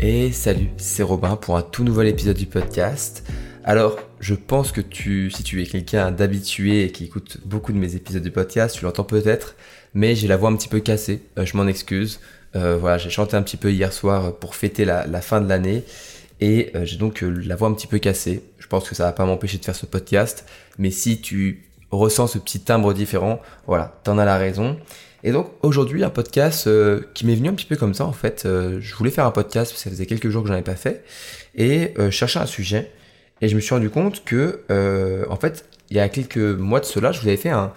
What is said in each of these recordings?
Et salut, c'est Robin pour un tout nouvel épisode du podcast. Alors, je pense que tu, si tu es quelqu'un d'habitué et qui écoute beaucoup de mes épisodes du podcast, tu l'entends peut-être, mais j'ai la voix un petit peu cassée, euh, je m'en excuse. Euh, voilà, j'ai chanté un petit peu hier soir pour fêter la, fin de l'année et euh, j'ai donc la voix un petit peu cassée. Je pense que ça va pas m'empêcher de faire ce podcast, mais si tu ressens ce petit timbre différent, voilà, t'en as la raison. Et donc aujourd'hui un podcast qui m'est venu un petit peu comme ça en fait. je voulais faire un podcast parce que ça faisait quelques jours que j'en avais pas fait et je cherchais un sujet et je me suis rendu compte que en fait il y a quelques mois de cela je vous avais fait un,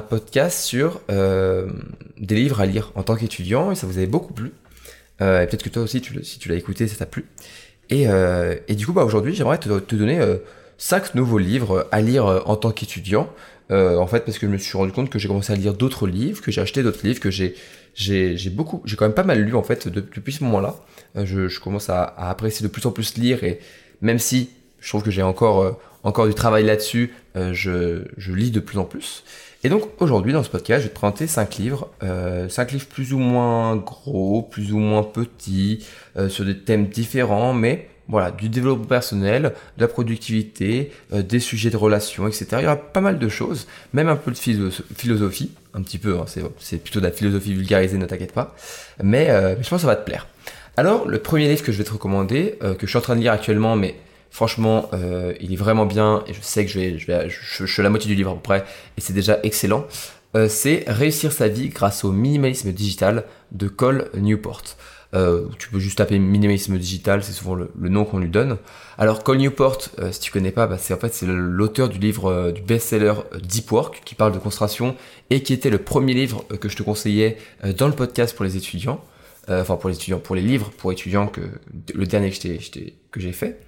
podcast sur euh, des livres à lire en tant qu'étudiant et ça vous avait beaucoup plu. Euh, et peut-être que toi aussi, si tu l'as écouté, ça t'a plu. Et, euh, et, du coup, bah, aujourd'hui, j'aimerais te, donner cinq nouveaux livres à lire en tant qu'étudiant. en fait, parce que je me suis rendu compte que j'ai commencé à lire d'autres livres, que j'ai acheté d'autres livres, que j'ai j'ai beaucoup, j'ai quand même pas mal lu en fait depuis ce moment-là. Je, je, commence à, à, apprécier de plus en plus lire et même si je trouve que j'ai encore encore du travail là-dessus, je, je lis de plus en plus. Et donc aujourd'hui dans ce podcast, je vais te présenter cinq livres, euh, cinq livres plus ou moins gros, plus ou moins petits, euh, sur des thèmes différents, mais voilà, du développement personnel, de la productivité, euh, des sujets de relations, etc. Il y aura pas mal de choses, même un peu de philosophie, un petit peu, hein, c'est plutôt de la philosophie vulgarisée, ne t'inquiète pas, mais, mais, je pense que ça va te plaire. Alors, le premier livre que je vais te recommander, que je suis en train de lire actuellement, mais Franchement, euh, il est vraiment bien et je sais que je vais, je vais, je, suis à la moitié du livre à peu près et c'est déjà excellent. Euh, c'est Réussir sa vie grâce au minimalisme digital de Cole Newport. Euh, tu peux juste taper minimalisme digital, c'est souvent le, nom qu'on lui donne. Alors Cole Newport, si tu connais pas, bah, c'est en fait c'est l'auteur du livre du best-seller Deep Work qui parle de concentration et qui était le premier livre que je te conseillais dans le podcast pour les étudiants. Enfin pour les étudiants, pour les livres pour étudiants que le dernier que j'ai fait.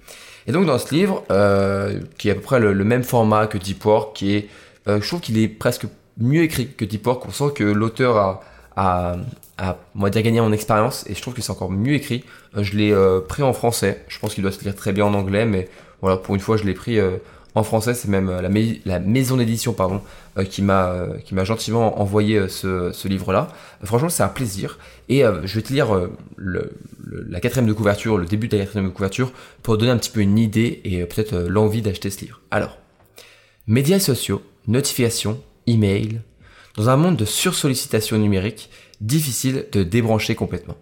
Et donc dans ce livre, euh, qui est à peu près le, même format que Deep Work, qui est, euh, je trouve qu'il est presque mieux écrit que Deep Work. On sent que l'auteur a, a, a, on dire, gagné en expérience, et je trouve que c'est encore mieux écrit. Euh, je l'ai euh, pris en français. Je pense qu'il doit se lire très bien en anglais, mais voilà, pour une fois, je l'ai pris euh, en français, c'est même euh, la, maison d'édition pardon euh, qui m'a euh, qui m'a gentiment envoyé ce, ce livre-là. franchement, c'est un plaisir. Et je vais te lire le, la quatrième de couverture, le début de la quatrième de couverture, pour donner un petit peu une idée et peut-être l'envie d'acheter ce livre. Alors, médias sociaux, notifications, email. Dans un monde de sursollicitation numérique, difficile de débrancher complètement.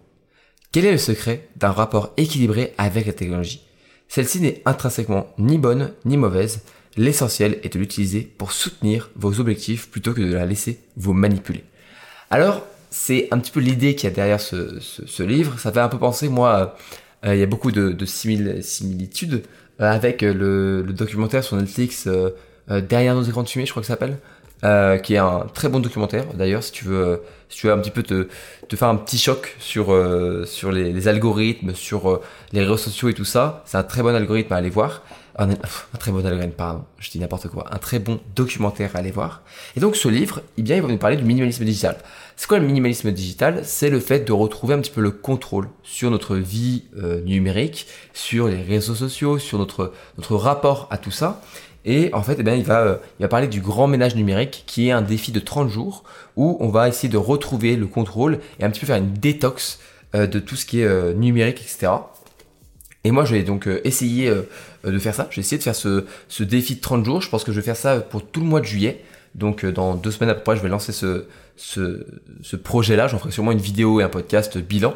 Quel est le secret d'un rapport équilibré avec la technologie? Celle-ci n'est intrinsèquement ni bonne ni mauvaise, l'essentiel est de l'utiliser pour soutenir vos objectifs plutôt que de la laisser vous manipuler. Alors, c'est un petit peu l'idée qu'il y a derrière ce, livre. Ça fait un peu penser, moi, euh, il y a beaucoup de, similitudes euh, avec le, documentaire sur Netflix euh, Derrière nos écrans de fumée, je crois que ça s'appelle. Euh, qui est un très bon documentaire d'ailleurs si tu veux si tu veux un petit peu te, te faire un petit choc sur euh, sur les, les, algorithmes sur euh, les réseaux sociaux et tout ça c'est un très bon algorithme à aller voir. Un, un, très bon algorithme pardon je dis n'importe quoi. Un très bon documentaire à aller voir. Et donc ce livre eh bien il va nous parler du minimalisme digital. C'est quoi le minimalisme digital? C'est le fait de retrouver un petit peu le contrôle sur notre vie numérique sur les réseaux sociaux sur notre notre rapport à tout ça et en fait, eh bien, il, va, euh, il va parler du grand ménage numérique, qui est un défi de 30 jours, où on va essayer de retrouver le contrôle et un petit peu faire une détox euh, de tout ce qui est euh, numérique, etc. Et moi, je vais donc essayer de faire ça. Je vais essayer de faire ce, ce, défi de 30 jours. Je pense que je vais faire ça pour tout le mois de juillet. Donc, dans deux semaines après, je vais lancer ce, ce, ce projet-là. J'en ferai sûrement une vidéo et un podcast bilan.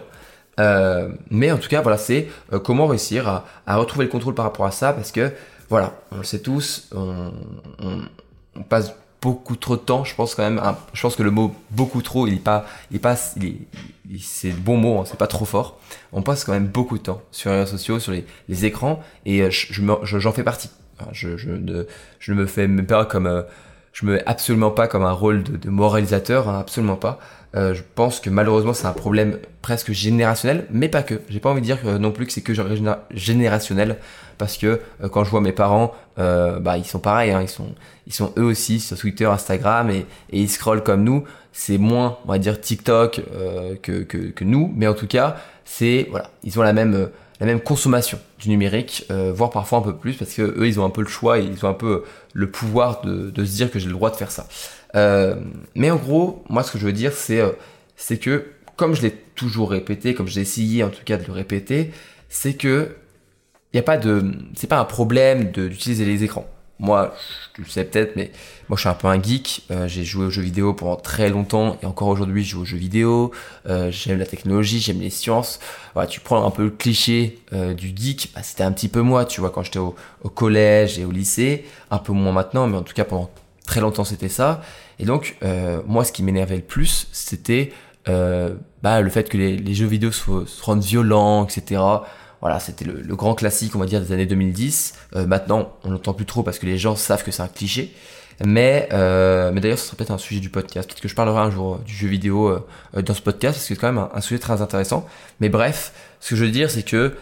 mais en tout cas, voilà, c'est comment réussir à, à retrouver le contrôle par rapport à ça, parce que voilà, on le sait tous, on, passe beaucoup trop de temps, je pense quand même, je pense que le mot beaucoup trop, il est pas, il passe, il c'est le bon mot, hein, c'est pas trop fort. On passe quand même beaucoup de temps sur les réseaux sociaux, sur les, écrans, et euh, j'en je, fais partie. Je, je, ne, je me fais pas comme, euh, je me mets absolument pas comme un rôle de, moralisateur, hein, absolument pas. Euh, je pense que malheureusement c'est un problème presque générationnel, mais pas que. J'ai pas envie de dire non plus que c'est que générationnel, parce que euh, quand je vois mes parents, euh, bah ils sont pareils, hein, ils sont ils sont eux aussi sur Twitter, Instagram et, et ils scrollent comme nous. C'est moins, on va dire TikTok que, que, que nous, mais en tout cas c'est voilà, ils ont la même la même consommation du numérique, voire parfois un peu plus, parce que eux ils ont un peu le choix, et ils ont un peu le pouvoir de, de se dire que j'ai le droit de faire ça. Euh, mais en gros, moi ce que je veux dire, c'est euh, que comme je l'ai toujours répété, comme j'ai essayé en tout cas de le répéter, c'est que il a pas de, c'est pas un problème d'utiliser les écrans. Moi, tu le sais peut-être, mais moi je suis un peu un geek. Euh, j'ai joué aux jeux vidéo pendant très longtemps et encore aujourd'hui je joue aux jeux vidéo. J'aime la technologie, j'aime les sciences. Tu prends un peu le cliché du geek, bah, c'était un petit peu moi, tu vois, quand j'étais au, au, collège et au lycée. Un peu moins maintenant, mais en tout cas pendant très longtemps c'était ça. Et donc moi, ce qui m'énervait le plus, c'était bah, le fait que les, jeux vidéo se, rendent violents, etc. Voilà, c'était le, grand classique, on va dire, des années 2010. Euh, maintenant, on n'entend plus trop parce que les gens savent que c'est un cliché. Mais, euh, mais d'ailleurs, ce sera peut-être un sujet du podcast. Peut-être que je parlerai un jour du jeu vidéo euh, dans ce podcast, parce que c'est quand même un, sujet très intéressant. Mais bref, ce que je veux dire, c'est que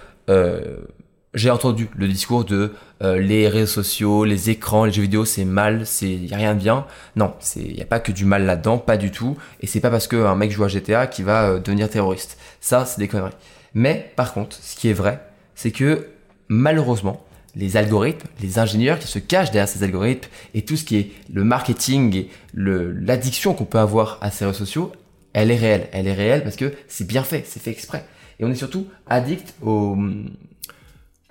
j'ai entendu le discours de les réseaux sociaux, les écrans, les jeux vidéo, c'est mal, c'est y a rien de bien. Non, c'est y a pas que du mal là-dedans, pas du tout. Et c'est pas parce qu'un mec joue à GTA qui va devenir terroriste. Ça, c'est des conneries. Mais par contre, ce qui est vrai, c'est que malheureusement, les algorithmes, les ingénieurs qui se cachent derrière ces algorithmes et tout ce qui est le marketing et l'addiction qu'on peut avoir à ces réseaux sociaux, elle est réelle. Elle est réelle parce que c'est bien fait, c'est fait exprès. Et on est surtout addict aux,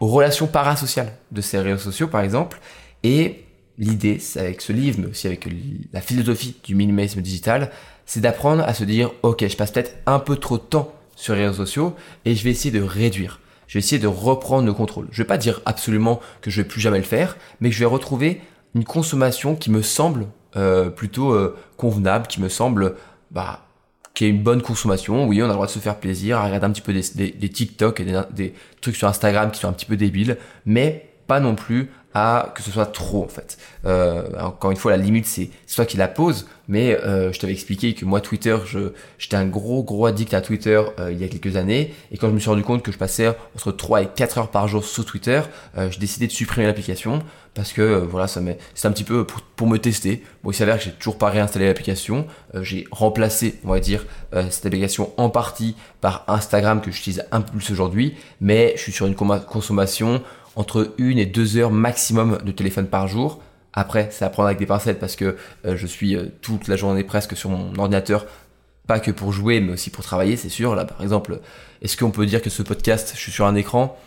relations parasociales de ces réseaux sociaux, par exemple. Et l'idée, avec ce livre, mais aussi avec la philosophie du minimalisme digital, c'est d'apprendre à se dire, ok, je passe peut-être un peu trop de temps sur les réseaux sociaux et je vais essayer de réduire. Je vais essayer de reprendre le contrôle. Je vais pas dire absolument que je vais plus jamais le faire, mais que je vais retrouver une consommation qui me semble euh, plutôt euh, convenable, qui me semble bah qui est une bonne consommation. Oui, on a le droit de se faire plaisir, à regarder un petit peu des, TikTok et des, trucs sur Instagram qui sont un petit peu débiles, mais pas non plus à que ce soit trop en fait. Euh, encore une fois, la limite c'est toi qui la poses, mais euh, je t'avais expliqué que moi Twitter, je j'étais un gros gros addict à Twitter euh, il y a quelques années, et quand je me suis rendu compte que je passais entre 3 et 4 heures par jour sur Twitter, euh, j'ai décidé de supprimer l'application parce que euh, voilà, ça c'est un petit peu pour, pour, me tester. Bon, il s'avère que j'ai toujours pas réinstallé l'application, j'ai remplacé, on va dire, cette application en partie par Instagram que j'utilise un peu plus aujourd'hui, mais je suis sur une consommation entre une et deux heures maximum de téléphone par jour. Après, c'est à prendre avec des pincettes parce que euh, je suis euh, toute la journée presque sur mon ordinateur, pas que pour jouer, mais aussi pour travailler, c'est sûr. Là, par exemple, est-ce qu'on peut dire que ce podcast, je suis sur un écran?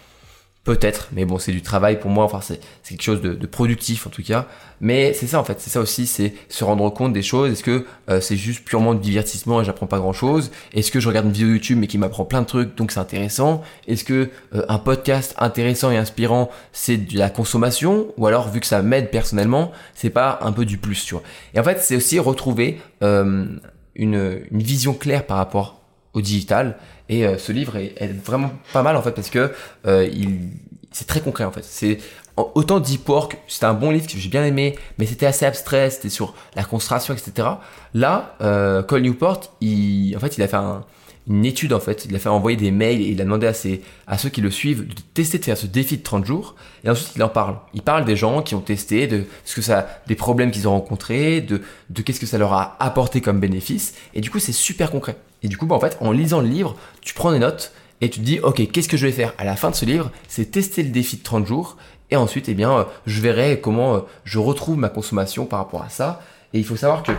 Peut-être, mais bon, c'est du travail pour moi, enfin, c'est quelque chose de, de, productif en tout cas. Mais c'est ça en fait, c'est ça aussi, c'est se rendre compte des choses. Est-ce que euh, c'est juste purement du divertissement et j'apprends pas grand chose Est-ce que je regarde une vidéo YouTube mais qui m'apprend plein de trucs donc c'est intéressant? Est-ce que euh, un podcast intéressant et inspirant c'est de la consommation? Ou alors vu que ça m'aide personnellement, c'est pas un peu du plus, tu vois. Et en fait, c'est aussi retrouver euh, une, une vision claire par rapport au digital et euh, ce livre est, vraiment pas mal en fait parce que euh, il c'est très concret en fait. C'est autant Deep Work, c'était un bon livre que j'ai bien aimé, mais c'était assez abstrait, c'était sur la concentration, etc. Là, euh, Cole Newport, il, en fait, il a fait un, une étude en fait. Il a fait envoyer des mails et il a demandé à, ses, à ceux qui le suivent de tester de faire ce défi de 30 jours. Et ensuite il en parle. Il parle des gens qui ont testé, de ce que ça, des problèmes qu'ils ont rencontrés, de, de qu'est-ce que ça leur a apporté comme bénéfice. Et du coup c'est super concret. Et du coup bah, en fait en lisant le livre, tu prends des notes et tu te dis ok qu'est-ce que je vais faire à la fin de ce livre? C'est tester le défi de 30 jours. Et ensuite eh bien euh, je verrai comment euh, je retrouve ma consommation par rapport à ça. Et il faut savoir que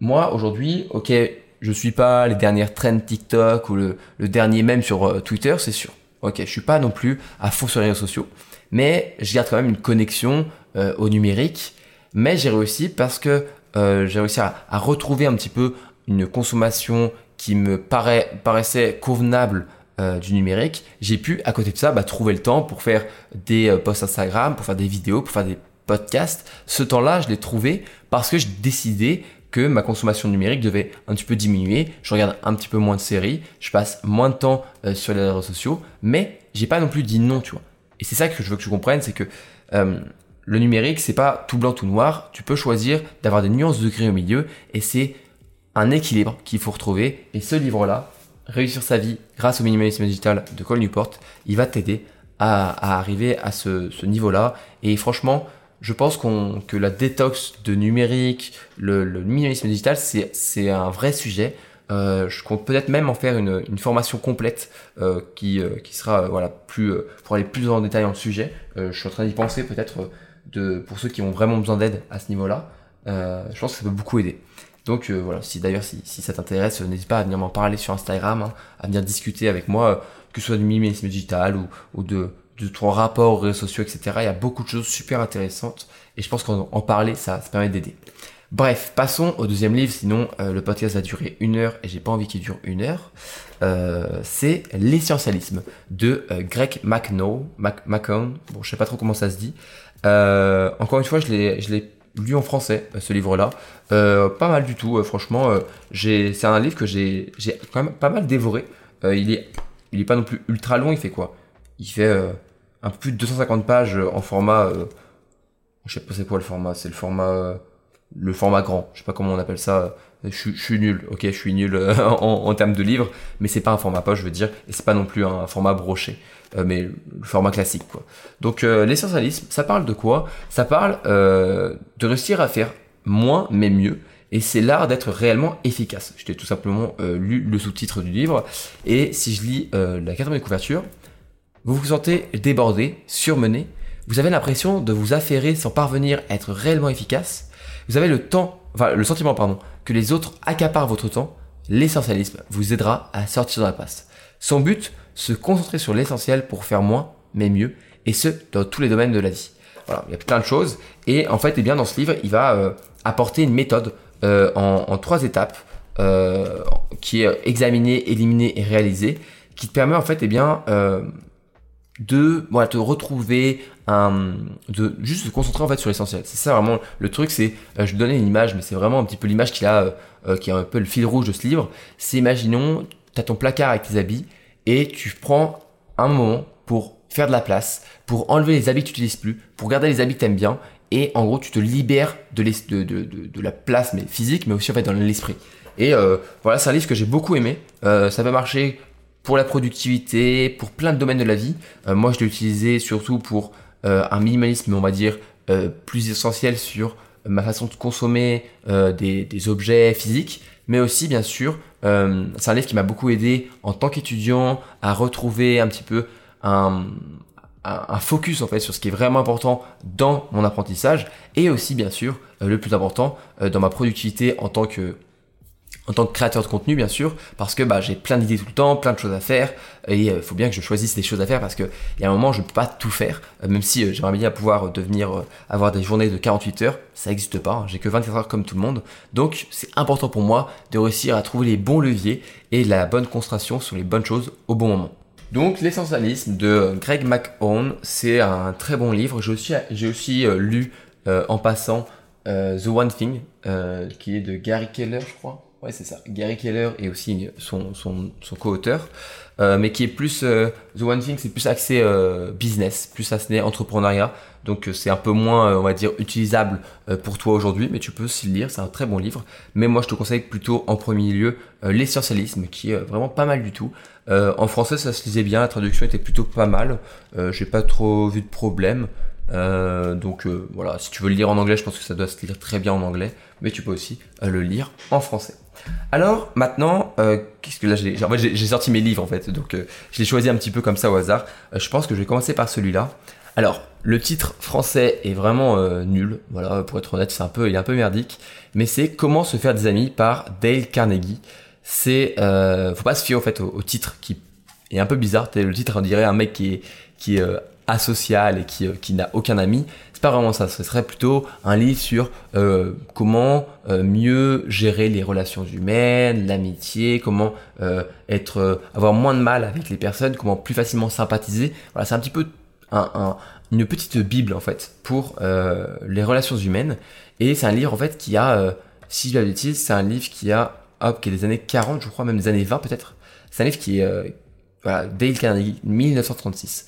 moi aujourd'hui ok je suis pas les dernières trends TikTok ou le, dernier même sur euh, Twitter, c'est sûr. Ok, je suis pas non plus à fond sur les réseaux sociaux, mais je garde quand même une connexion au numérique. Mais j'ai réussi parce que j'ai réussi à, retrouver un petit peu une consommation qui me paraissait convenable du numérique. J'ai pu, à côté de ça, bah, trouver le temps pour faire des posts Instagram, pour faire des vidéos, pour faire des podcasts. Ce temps-là, je l'ai trouvé parce que j'ai décidé que ma consommation numérique devait un petit peu diminuer. Je regarde un petit peu moins de séries, je passe moins de temps euh, sur les réseaux sociaux, mais j'ai pas non plus dit non, tu vois. Et c'est ça que je veux que tu comprennes, c'est que euh, le numérique, c'est pas tout blanc, tout noir. Tu peux choisir d'avoir des nuances de gris au milieu, et c'est un équilibre qu'il faut retrouver. Et ce livre-là, Réussir sa vie grâce au minimalisme digital de Cole Newport, il va t'aider à, arriver à ce, niveau-là. Et franchement, je pense qu'on que la détox de numérique, le, minimalisme digital, c'est, un vrai sujet. Euh, je compte peut-être même en faire une, une formation complète euh, qui, euh, qui sera voilà plus pour aller plus en détail le sujet. je suis en train d'y penser peut-être de pour ceux qui ont vraiment besoin d'aide à ce niveau-là. je pense que ça peut beaucoup aider. Donc voilà, si d'ailleurs si, ça t'intéresse, n'hésite pas à venir m'en parler sur Instagram, hein, à venir discuter avec moi que ce soit du minimalisme digital ou, de, ton rapport aux réseaux sociaux, etc. Il y a beaucoup de choses super intéressantes et je pense qu'en parler, ça, permet d'aider. Bref, passons au deuxième livre, sinon euh, le podcast va durer une heure et j'ai pas envie qu'il dure une heure. Euh, c'est L'essentialisme de euh, Greg McNo, McCone, bon je sais pas trop comment ça se dit. encore une fois, je l'ai lu en français, ce livre-là. pas mal du tout, franchement. c'est un livre que j'ai quand même pas mal dévoré. il, est, il est pas non plus ultra long, il fait quoi? Il fait un peu plus de 250 pages en format... je sais pas c'est quoi le format, c'est le format le format grand. Je sais pas comment on appelle ça. Je, suis nul, ok, je suis nul euh, en, termes de livres, mais c'est pas un format poche, je veux dire, et c'est pas non plus un format broché, euh, mais le format classique, quoi. Donc euh, l'essentialisme, ça parle de quoi? Ça parle de réussir à faire moins mais mieux, et c'est l'art d'être réellement efficace. Je t'ai tout simplement lu le sous-titre du livre, et si je lis la quatrième couverture, vous vous sentez débordé, surmené, vous avez l'impression de vous affairer sans parvenir à être réellement efficace, vous avez le temps, enfin le sentiment pardon, que les autres accaparent votre temps, l'essentialisme vous aidera à sortir de la passe. Son but, se concentrer sur l'essentiel pour faire moins mais mieux, et ce dans tous les domaines de la vie. Voilà, il y a plein de choses, et en fait, eh bien dans ce livre, il va euh, apporter une méthode euh, en, trois étapes euh, qui est examinée, éliminée et réalisée, qui te permet en fait, eh bien de voilà, te retrouver un, de juste se concentrer en fait sur l'essentiel. C'est ça vraiment le truc, c'est, euh, je donner une image, mais c'est vraiment un petit peu l'image qu'il a, euh, euh, qui est un peu le fil rouge de ce livre. C'est imaginons, tu as ton placard avec tes habits et tu prends un moment pour faire de la place, pour enlever les habits que tu n'utilises plus, pour garder les habits que tu bien et en gros tu te libères de, de, de, de, la place mais physique mais aussi en fait dans l'esprit. Et voilà, c'est un livre que j'ai beaucoup aimé. ça va marcher pour la productivité, pour plein de domaines de la vie. Euh, moi, je l'ai utilisé surtout pour euh, un minimalisme, on va dire, euh, plus essentiel sur ma façon de consommer des, objets physiques, mais aussi, bien sûr, c'est un livre qui m'a beaucoup aidé en tant qu'étudiant à retrouver un petit peu un, un, focus en fait sur ce qui est vraiment important dans mon apprentissage et aussi bien sûr le plus important dans ma productivité en tant que en tant que créateur de contenu bien sûr parce que bah, j'ai plein d'idées tout le temps, plein de choses à faire et il euh, faut bien que je choisisse des choses à faire parce que il y a un moment je ne peux pas tout faire euh, même si euh, j'aimerais bien pouvoir devenir avoir des journées de 48 heures, ça n'existe pas, hein. j'ai que 24 heures comme tout le monde. Donc c'est important pour moi de réussir à trouver les bons leviers et la bonne concentration sur les bonnes choses au bon moment. Donc l'essentialisme de Greg McHone, c'est un très bon livre. J'ai aussi, j'ai aussi lu en passant The One Thing, qui est de Gary Keller, je crois. Ouais, c'est ça. Gary Keller et aussi son co-auteur, euh, mais qui est plus euh, The One Thing, c'est plus axé euh, business, plus axé entrepreneuriat. Donc c'est un peu moins, on va dire, utilisable pour toi aujourd'hui, mais tu peux aussi le lire. C'est un très bon livre. Mais moi, je te conseille plutôt en premier lieu l'essentialisme, qui est vraiment pas mal du tout. en français, ça se lisait bien, la traduction était plutôt pas mal. J'ai pas trop vu de problème. donc voilà, si tu veux le lire en anglais, je pense que ça doit se lire très bien en anglais, mais tu peux aussi le lire en français. Alors maintenant, euh, là j'ai sorti mes livres en fait, donc euh, je l'ai choisi un petit peu comme ça au hasard. Euh, je pense que je vais commencer par celui-là. Alors le titre français est vraiment nul, voilà pour être honnête, c'est un peu il est un peu merdique, mais c'est Comment se faire des amis par Dale Carnegie. C'est faut pas se fier au, titre qui est un peu bizarre. Le titre on dirait un mec qui est asocial et qui n'a aucun ami. C'est pas vraiment ça. Ce serait plutôt un livre sur euh, comment euh, mieux gérer les relations humaines, l'amitié, comment euh, être, avoir moins de mal avec les personnes, comment plus facilement sympathiser. Voilà, c'est un petit peu un, une petite bible en fait pour les relations humaines. Et c'est un livre en fait qui a, si je dis c'est un livre qui a, hop, qui est des années 40, je crois, même des années 20 peut-être. C'est un livre qui est voilà, Dale Carnegie, 1936.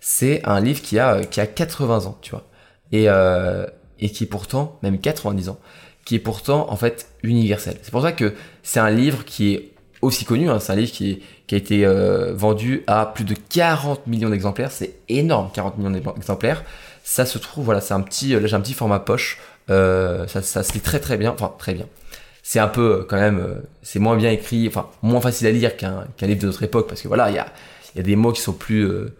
C'est un livre qui a, qui a 80 ans, tu vois. Et, euh, et qui est pourtant, même 90 ans, qui est pourtant, en fait, universel. C'est pour ça que c'est un livre qui est aussi connu, hein, c'est un livre qui, qui a été euh, vendu à plus de 40 millions d'exemplaires, c'est énorme, 40 millions d'exemplaires. Ça se trouve, voilà, c'est un petit, là j'ai un petit format poche, euh, ça se lit très très bien, enfin très bien c'est un peu euh, quand même, euh, c'est moins bien écrit, enfin moins facile à lire qu'un livre de notre époque parce que voilà, il y a, y a des mots qui sont plus euh,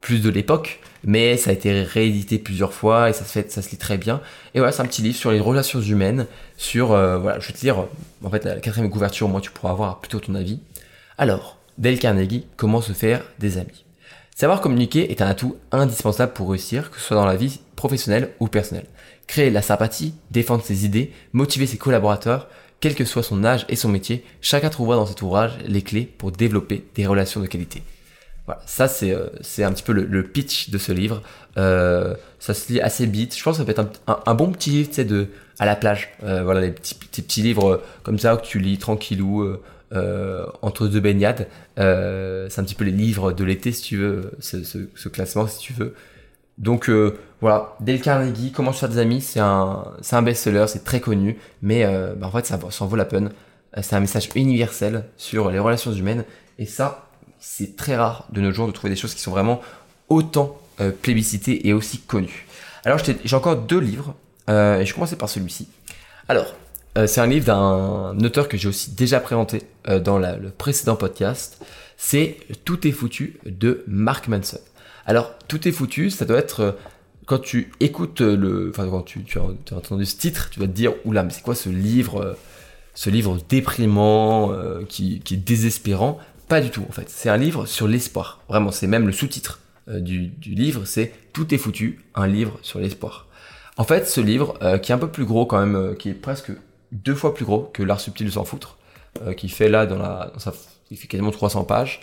plus de l'époque, mais ça a été réédité plusieurs fois et ça se fait, ça se lit très bien. Et voilà, c'est un petit livre sur les relations humaines, sur voilà, je vais te lire en fait la quatrième couverture, moi tu pourras avoir plutôt ton avis. Alors, Dale Carnegie, Comment se faire des amis? Savoir communiquer est un atout indispensable pour réussir, que ce soit dans la vie professionnelle ou personnelle. Créer la sympathie, défendre ses idées, motiver ses collaborateurs, quel que soit son âge et son métier, chacun trouvera dans cet ouvrage les clés pour développer des relations de qualité. Voilà, ça c'est euh, un petit peu le, pitch de ce livre. Euh, ça se lit assez vite. Je pense que ça peut être un, bon petit livre, tu sais, de à la plage. Euh, voilà, les petits, livres comme ça que tu lis tranquillou entre deux baignades. c'est un petit peu les livres de l'été si tu veux, ce, classement si tu veux. Donc voilà, Dale Carnegie, Comment se faire des amis, c'est un un best-seller, c'est très connu, mais bah, en fait ça, ça en vaut la peine. C'est un message universel sur les relations humaines et ça c'est très rare de nos jours de trouver des choses qui sont vraiment autant euh, plébiscitées et aussi connues. Alors j'ai encore deux livres, euh, et je commencer par celui-ci. Alors, euh, c'est un livre d'un auteur que j'ai aussi déjà présenté dans le précédent podcast. C'est Tout est foutu de Mark Manson. Alors, Tout est foutu, ça doit être quand tu écoutes le, enfin quand tu, as, entendu ce titre, tu vas te dire oula mais c'est quoi ce livre, ce livre déprimant qui, est désespérant? Pas du tout, en fait. C'est un livre sur l'espoir. Vraiment, c'est même le sous-titre euh, du, livre, c'est Tout est foutu, un livre sur l'espoir. En fait, ce livre, euh, qui est un peu plus gros quand même, euh, qui est presque deux fois plus gros que L'art subtil de s'en foutre, qui fait là dans la, dans il fait quasiment 300 pages.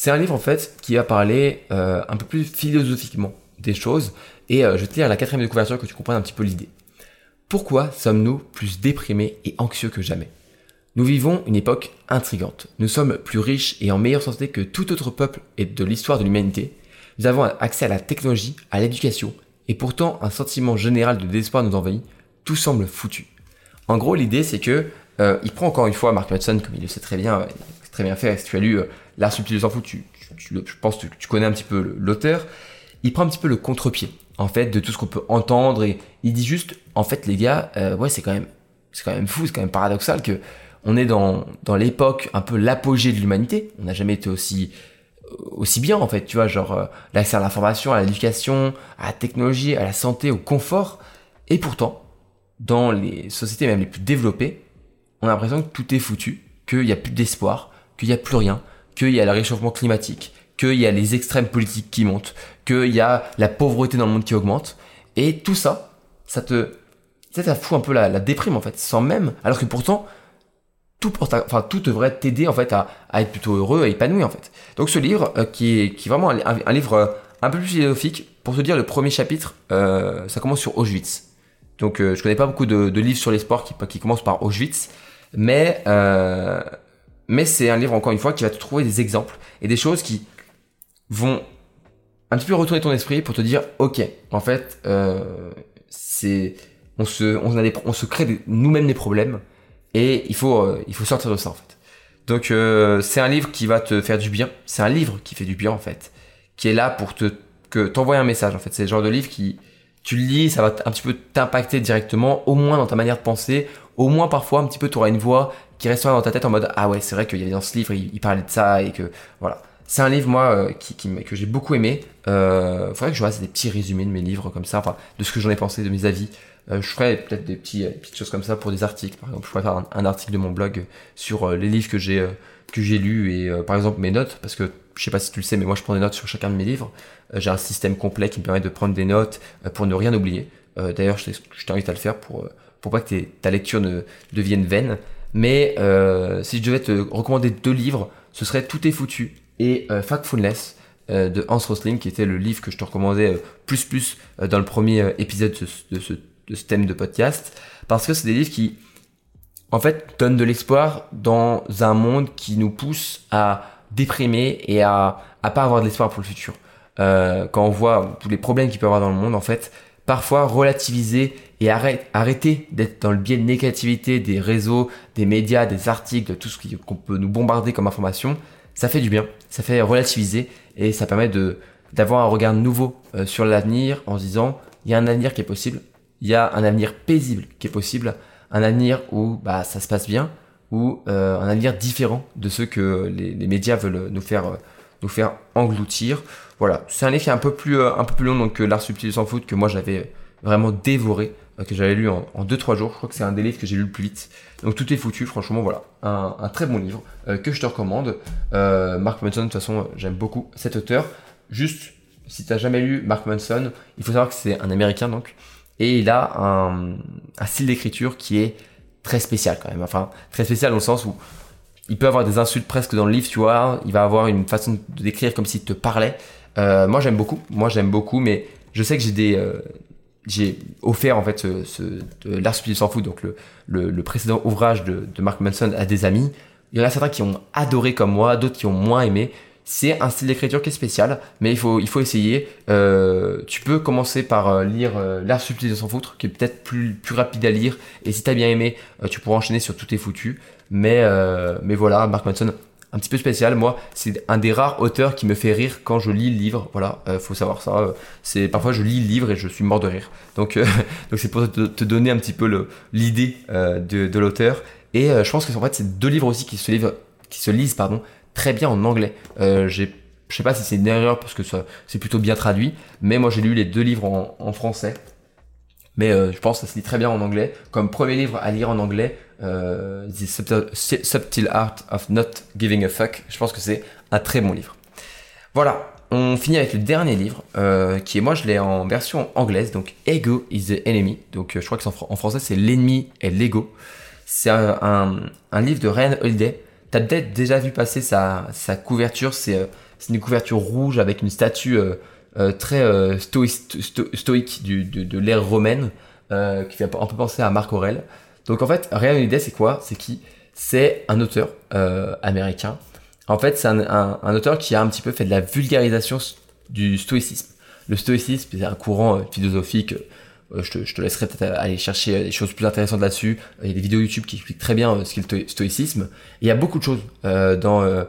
C'est un livre en fait qui va parler un peu plus philosophiquement des choses. Et je vais te lire la quatrième de couverture que tu comprennes un petit peu l'idée. Pourquoi sommes-nous plus déprimés et anxieux que jamais? Nous vivons une époque intrigante. Nous sommes plus riches et en meilleure santé que tout autre peuple et de l'histoire de l'humanité. Nous avons accès à la technologie, à l'éducation, et pourtant un sentiment général de désespoir nous envahit. Tout semble foutu. En gros, l'idée c'est que euh, il prend encore une fois Mark Hudson, comme il le sait très bien, très bien fait. Si tu as lu euh, L'art subtil de s'en foutre, je pense que tu connais un petit peu l'auteur. Il prend un petit peu le contre-pied, en fait, de tout ce qu'on peut entendre et il dit juste, en fait, les gars, euh, ouais, c'est quand même, c'est quand même fou, c'est quand même paradoxal que on est dans, dans l'époque un peu l'apogée de l'humanité. On n'a jamais été aussi aussi bien en fait, tu vois, genre euh, l'accès à l'information, à l'éducation, à la technologie, à la santé, au confort. Et pourtant, dans les sociétés même les plus développées, on a l'impression que tout est foutu, qu'il n'y a plus d'espoir, qu'il n'y a plus rien, qu'il y a le réchauffement climatique, qu'il y a les extrêmes politiques qui montent, qu'il y a la pauvreté dans le monde qui augmente. Et tout ça, ça te, ça, fout un peu la, déprime en fait, sans même, alors que pourtant, tout, tout devrait t'aider en fait à, être plutôt heureux, à épanoui en fait. Donc ce livre euh, qui, est, vraiment un, livre euh, un peu plus philosophique, pour te dire le premier chapitre, euh, ça commence sur Auschwitz. Donc je connais pas beaucoup de, de livres sur l'espoir qui, qui commencent par Auschwitz, mais mais c'est un livre encore une fois qui va te trouver des exemples et des choses qui vont un petit peu retourner ton esprit pour te dire ok en fait c'est on se on, a des, on se crée nous-mêmes des problèmes et il faut, euh, il faut sortir de ça en fait. Donc euh, c'est un livre qui va te faire du bien. C'est un livre qui fait du bien en fait, qui est là pour te que t'envoyer un message en fait. C'est le genre de livre qui tu le lis, ça va un petit peu t'impacter directement, au moins dans ta manière de penser, au moins parfois un petit peu tu auras une voix qui restera dans ta tête en mode ah ouais c'est vrai qu'il y avait dans ce livre il, parlait de ça et que voilà. C'est un livre moi euh, qui, que j'ai beaucoup aimé. Euh, faudrait que je fasse des petits résumés de mes livres comme ça, enfin de ce que j'en ai pensé, de mes avis. Euh, je ferai peut-être des petits, euh, petites choses comme ça pour des articles. Par exemple, je pourrais faire un, article de mon blog sur euh, les livres que j'ai que j'ai lus et par exemple mes notes, parce que je sais pas si tu le sais, mais moi je prends des notes sur chacun de mes livres. j'ai un système complet qui me permet de prendre des notes pour ne rien oublier. D'ailleurs, je t'invite à le faire pour pour pas que ta lecture ne devienne vaine. Mais si je devais te recommander deux livres, ce serait Tout est foutu et Factfulness de Hans Rosling, qui était le livre que je te recommandais plus plus dans le premier épisode de ce, de ce thème de podcast, parce que c'est des livres qui, en fait, donnent de l'espoir dans un monde qui nous pousse à déprimer et à, à pas avoir de l'espoir pour le futur. Euh, quand on voit tous les problèmes qu'il peut y avoir dans le monde, en fait, parfois relativiser et arrêter d'être dans le biais de négativité des réseaux, des médias, des articles, de tout ce qu'on peut nous bombarder comme information, ça fait du bien, ça fait relativiser et ça permet de d'avoir un regard nouveau euh, sur l'avenir en se disant il y a un avenir qui est possible, il y a un avenir paisible qui est possible, un avenir où bah, ça se passe bien, ou euh, un avenir différent de ceux que les, médias veulent nous faire, euh, nous faire engloutir. Voilà, c'est un livre qui est un peu plus, euh, un peu plus long donc, que L'Art subtil sans foot que moi j'avais vraiment dévoré. Que j'avais lu en 2-3 jours. Je crois que c'est un des livres que j'ai lu le plus vite. Donc tout est foutu, franchement, voilà. Un, très bon livre que je te recommande. Mark Manson, de toute façon, j'aime beaucoup cet auteur. Juste, si tu n'as jamais lu Mark Manson, il faut savoir que c'est un Américain donc. Et il a un, style d'écriture qui est très spécial quand même. Enfin, très spécial dans le sens où il peut avoir des insultes presque dans le livre, tu vois. Il va avoir une façon de décrire comme s'il te parlait. Euh, moi, j'aime beaucoup. Moi, j'aime beaucoup, mais je sais que j'ai des, euh, j'ai offert en fait ce, ce subtil s'en fout, donc le, précédent ouvrage de, de Mark Manson à des amis. Il y en a certains qui ont adoré comme moi, d'autres qui ont moins aimé. C'est un style d'écriture qui est spécial, mais il faut, essayer. Euh, tu peux commencer par euh, lire L'art subtil de s'en foutre, qui est peut-être plus, plus rapide à lire. Et si t'as bien aimé, euh, tu pourras enchaîner sur Tout est foutu. Mais, mais voilà, Mark Manson, un petit peu spécial. Moi, c'est un des rares auteurs qui me fait rire quand je lis le livre. Voilà, faut savoir ça. C'est parfois je lis le livre et je suis mort de rire. Donc, donc c'est pour te, te, donner un petit peu l'idée de, l'auteur. Et je pense que en fait, c'est deux livres aussi qui se, lisent pardon, très bien en anglais. Euh, j'ai je sais pas si c'est une erreur parce que c'est plutôt bien traduit, mais moi j'ai lu les deux livres en, français. Mais euh, je pense que ça se lit très bien en anglais. Comme premier livre à lire en anglais, euh, The Subtle Art of Not Giving a Fuck. Je pense que c'est un très bon livre. Voilà, on finit avec le dernier livre, euh, qui est moi je l'ai en version anglaise, donc Ego is the Enemy. Donc je crois que en, en français c'est l'ennemi et l'ego. C'est un, livre de Ryan Holiday T'as peut-être déjà vu passer sa, couverture, c'est une couverture rouge avec une statue euh, euh, très stoïque du, de, de l'ère romaine qui fait un peu penser à Marc Aurel. Donc en fait, une idée, c'est quoi? C'est qui C'est un auteur américain. En fait, c'est un, un, auteur qui a un petit peu fait de la vulgarisation du stoïcisme. Le stoïcisme, c'est un courant philosophique euh, je te, je te, laisserai peut-être aller chercher des choses plus intéressantes là-dessus. Il y a des vidéos YouTube qui expliquent très bien euh, ce qu'est le stoïcisme. il y a beaucoup de choses euh, dans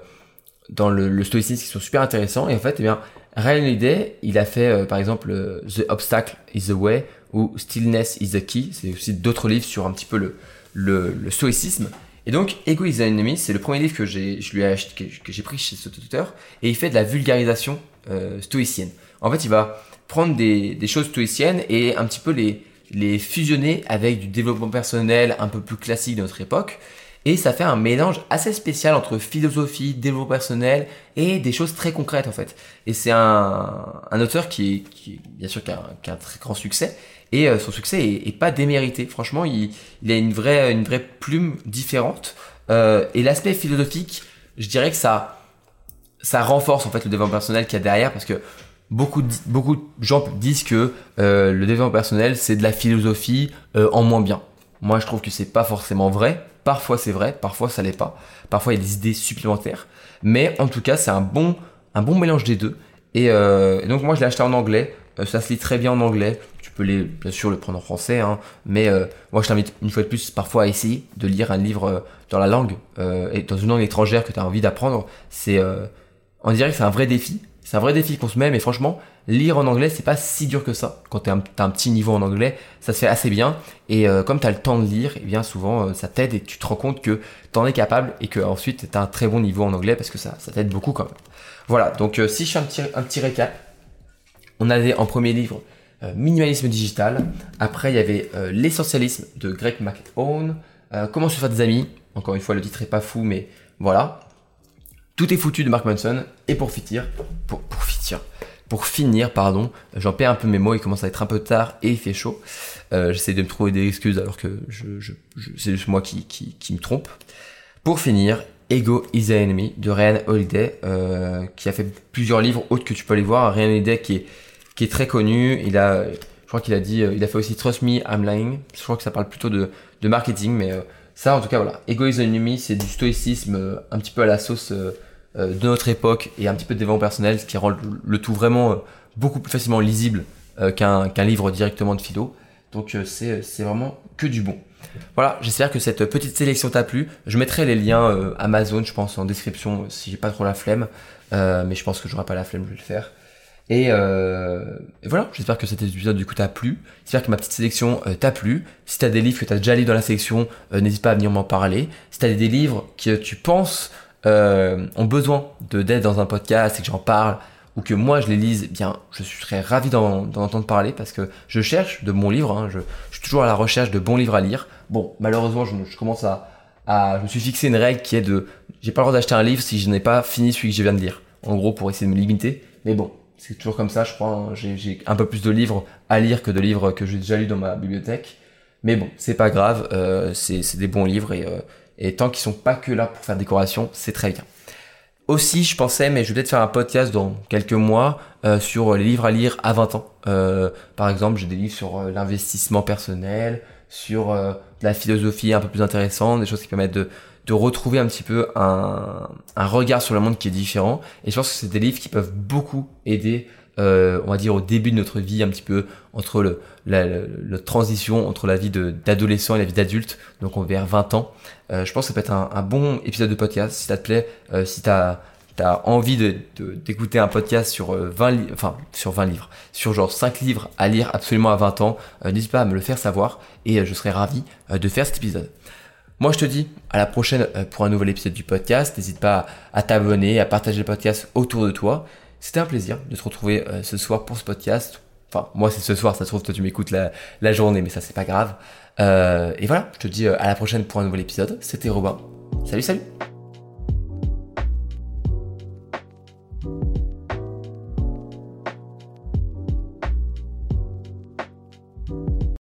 dans le, le, stoïcisme qui sont super intéressants. Et en fait, eh bien, Ryan Holiday, il a fait par exemple The Obstacle is the Way ou Stillness is the Key. C'est aussi d'autres livres sur un petit peu le, stoïcisme. Et donc, Ego is the Enemy, c'est le premier livre que j'ai, je lui ai acheté, que, j'ai pris chez cet auteur, et il fait de la vulgarisation euh, stoïcienne. En fait, il va prendre des, des choses stoïciennes et un petit peu les, les fusionner avec du développement personnel un peu plus classique de notre époque. Et ça fait un mélange assez spécial entre philosophie, développement personnel et des choses très concrètes en fait. Et c'est un, un auteur qui est, qui bien sûr qui a, un, qui a, un, très grand succès et euh, son succès est, est, pas démérité. Franchement, il, il, a une vraie, une vraie plume différente. Euh, et l'aspect philosophique, je dirais que ça, ça renforce en fait le développement personnel qu'il y a derrière parce que beaucoup de, beaucoup de gens disent que euh, le développement personnel c'est de la philosophie euh, en moins bien. Moi je trouve que c'est pas forcément vrai. Parfois c'est vrai, parfois ça l'est pas. Parfois il y a des idées supplémentaires. Mais en tout cas c'est un bon un bon mélange des deux. Et, euh, donc moi je l'ai acheté en anglais. Euh, ça se lit très bien en anglais. Tu peux bien sûr le prendre en français, hein. mais euh, moi je t'invite une fois de plus parfois à essayer de lire un livre dans la langue et dans une langue étrangère que tu as envie d'apprendre. C'est on dirait que c'est un vrai défi c'est un vrai défi qu'on se met, mais franchement, lire en anglais, c'est pas si dur que ça. Quand tu as un petit niveau en anglais, ça se fait assez bien. Et euh, comme tu as le temps de lire, et eh bien souvent, euh, ça t'aide et tu te rends compte que tu en es capable et que ensuite tu as un très bon niveau en anglais parce que ça, t'aide beaucoup quand même. Voilà, donc euh, si je fais un petit, un récap, on avait en premier livre Minimalisme digital. Après, il y avait L'essentialisme de Greg McHone. Comment se faire des amis? Encore une fois, le titre est pas fou, mais voilà. Tout est foutu de Mark Manson. Et pour finir, pour, pour finir, pour finir, pardon, j'en perds un peu mes mots, il commence à être un peu tard et il fait chaud. Euh, J'essaie de me trouver des excuses alors que c'est juste moi qui, me trompe. Pour finir, Ego is the Enemy de Ryan Holiday, euh, qui a fait plusieurs livres autres que tu peux aller voir. Ryan Holiday qui est, très connu. Il a, je crois qu'il a dit, euh, il a fait aussi Trust Me, I'm Lying. Je crois que ça parle plutôt de, marketing, mais ça, en tout cas, voilà. Ego is the Enemy, c'est du stoïcisme un petit peu à la sauce de notre époque et un petit peu de développement personnel, ce qui rend le, tout vraiment euh, beaucoup plus facilement lisible euh, qu'un livre directement de philo. Donc c'est vraiment que du bon. Voilà, j'espère que cette petite sélection t'a plu. Je mettrai les liens Amazon, je pense, en description si j'ai pas trop la flemme. mais je pense que j'aurai pas la flemme, je le faire. Et, et voilà, j'espère que cet épisode du coup t'a plu. J'espère que ma petite sélection t'a plu. Si t'as des livres que t'as déjà lu dans la sélection, n'hésite pas à venir m'en parler. Si t'as des livres que tu penses euh, ont besoin de d'aide dans un podcast et que j'en parle, ou que moi je les lise, eh bien je serais ravi d'en entendre parler parce que je cherche de bons livres, hein. je, suis toujours à la recherche de bons livres à lire. Bon, malheureusement, je, je commence à, à, je me suis fixé une règle qui est de, j'ai pas le droit d'acheter un livre si je n'ai pas fini celui que je viens de lire. En gros, pour essayer de me limiter. Mais bon, c'est toujours comme ça, je crois. Hein. J'ai un peu plus de livres à lire que de livres que j'ai déjà lus dans ma bibliothèque. Mais bon, c'est pas grave, euh, c'est des bons livres et, euh, et tant qu'ils sont pas que là pour faire décoration, c'est très bien. Aussi, je pensais, mais je vais peut-être faire un podcast dans quelques mois euh, sur les livres à lire à 20 ans. Euh, par exemple, j'ai des livres sur euh, l'investissement personnel, sur la philosophie un peu plus intéressante, des choses qui permettent de, de retrouver un petit peu un, un regard sur le monde qui est différent. Et je pense que c'est des livres qui peuvent beaucoup aider euh, on va dire au début de notre vie, un petit peu entre le, la, transition entre la vie d'adolescent et la vie d'adulte, donc on vers 20 ans. Euh, je pense que ça peut être un, bon épisode de podcast, si ça te plaît, euh, si tu as, envie d'écouter un podcast sur 20 enfin sur 20 livres, sur genre 5 livres à lire absolument à 20 ans, n'hésite pas à me le faire savoir et je serai ravi de faire cet épisode. Moi, je te dis à la prochaine pour un nouvel épisode du podcast. N'hésite pas à t'abonner, à partager le podcast autour de toi. C'était un plaisir de te retrouver euh, ce soir pour ce podcast. Enfin, moi c'est ce soir, ça se trouve, toi tu m'écoutes la, journée, mais ça c'est pas grave. Euh, et voilà, je te dis euh, à la prochaine pour un nouvel épisode. C'était Robin. Salut, salut